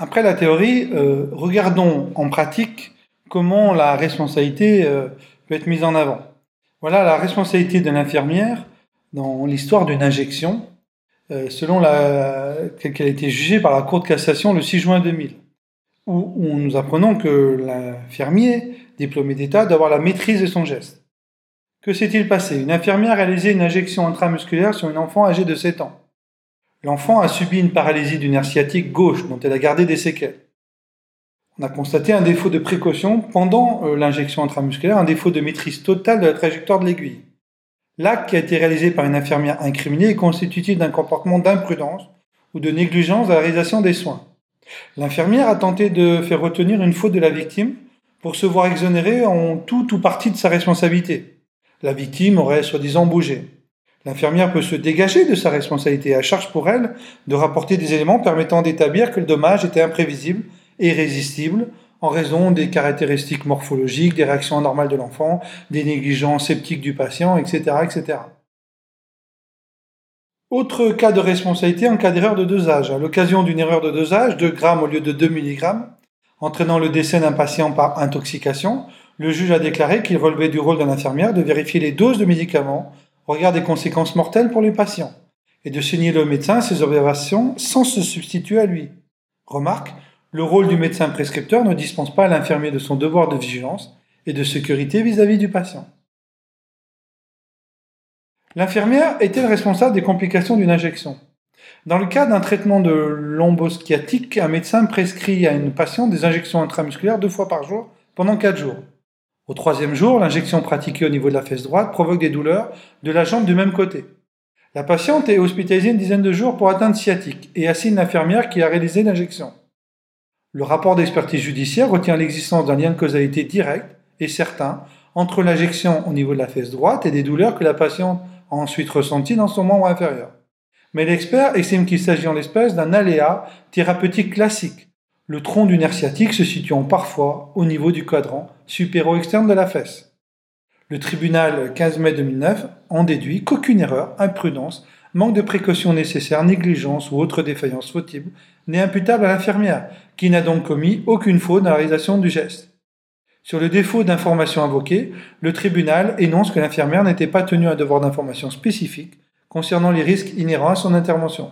Après la théorie, euh, regardons en pratique comment la responsabilité euh, peut être mise en avant. Voilà la responsabilité de l'infirmière dans l'histoire d'une injection, euh, selon la, qu'elle a été jugée par la Cour de cassation le 6 juin 2000, où, où nous apprenons que l'infirmier, diplômé d'État, doit avoir la maîtrise de son geste. Que s'est-il passé? Une infirmière a réalisé une injection intramusculaire sur un enfant âgé de 7 ans. L'enfant a subi une paralysie du nerf sciatique gauche dont elle a gardé des séquelles. On a constaté un défaut de précaution pendant euh, l'injection intramusculaire, un défaut de maîtrise totale de la trajectoire de l'aiguille. L'acte qui a été réalisé par une infirmière incriminée est constitutif d'un comportement d'imprudence ou de négligence dans la réalisation des soins. L'infirmière a tenté de faire retenir une faute de la victime pour se voir exonérée en tout ou partie de sa responsabilité. La victime aurait soi-disant bougé. L'infirmière peut se dégager de sa responsabilité à charge pour elle de rapporter des éléments permettant d'établir que le dommage était imprévisible et irrésistible en raison des caractéristiques morphologiques, des réactions anormales de l'enfant, des négligences sceptiques du patient, etc., etc. Autre cas de responsabilité en cas d'erreur de dosage. À l'occasion d'une erreur de dosage, 2 grammes au lieu de 2 mg, entraînant le décès d'un patient par intoxication, le juge a déclaré qu'il relevait du rôle d'un infirmière de vérifier les doses de médicaments regard des conséquences mortelles pour les patients et de signaler au médecin ses observations sans se substituer à lui. Remarque, le rôle du médecin prescripteur ne dispense pas à l'infirmier de son devoir de vigilance et de sécurité vis-à-vis du patient. L'infirmière est-elle responsable des complications d'une injection? Dans le cas d'un traitement de lombosciatique, un médecin prescrit à une patiente des injections intramusculaires deux fois par jour pendant quatre jours. Au troisième jour, l'injection pratiquée au niveau de la fesse droite provoque des douleurs de la jambe du même côté. La patiente est hospitalisée une dizaine de jours pour atteinte sciatique et assigne l'infirmière qui a réalisé l'injection. Le rapport d'expertise judiciaire retient l'existence d'un lien de causalité direct et certain entre l'injection au niveau de la fesse droite et des douleurs que la patiente a ensuite ressenties dans son membre inférieur. Mais l'expert estime qu'il s'agit en l'espèce d'un aléa thérapeutique classique, le tronc du nerf sciatique se situant parfois au niveau du quadrant supéro-externe de la fesse. Le tribunal 15 mai 2009 en déduit qu'aucune erreur, imprudence, manque de précaution nécessaire, négligence ou autre défaillance fautive n'est imputable à l'infirmière, qui n'a donc commis aucune faute dans la réalisation du geste. Sur le défaut d'information invoqué, le tribunal énonce que l'infirmière n'était pas tenue à devoir d'information spécifique concernant les risques inhérents à son intervention.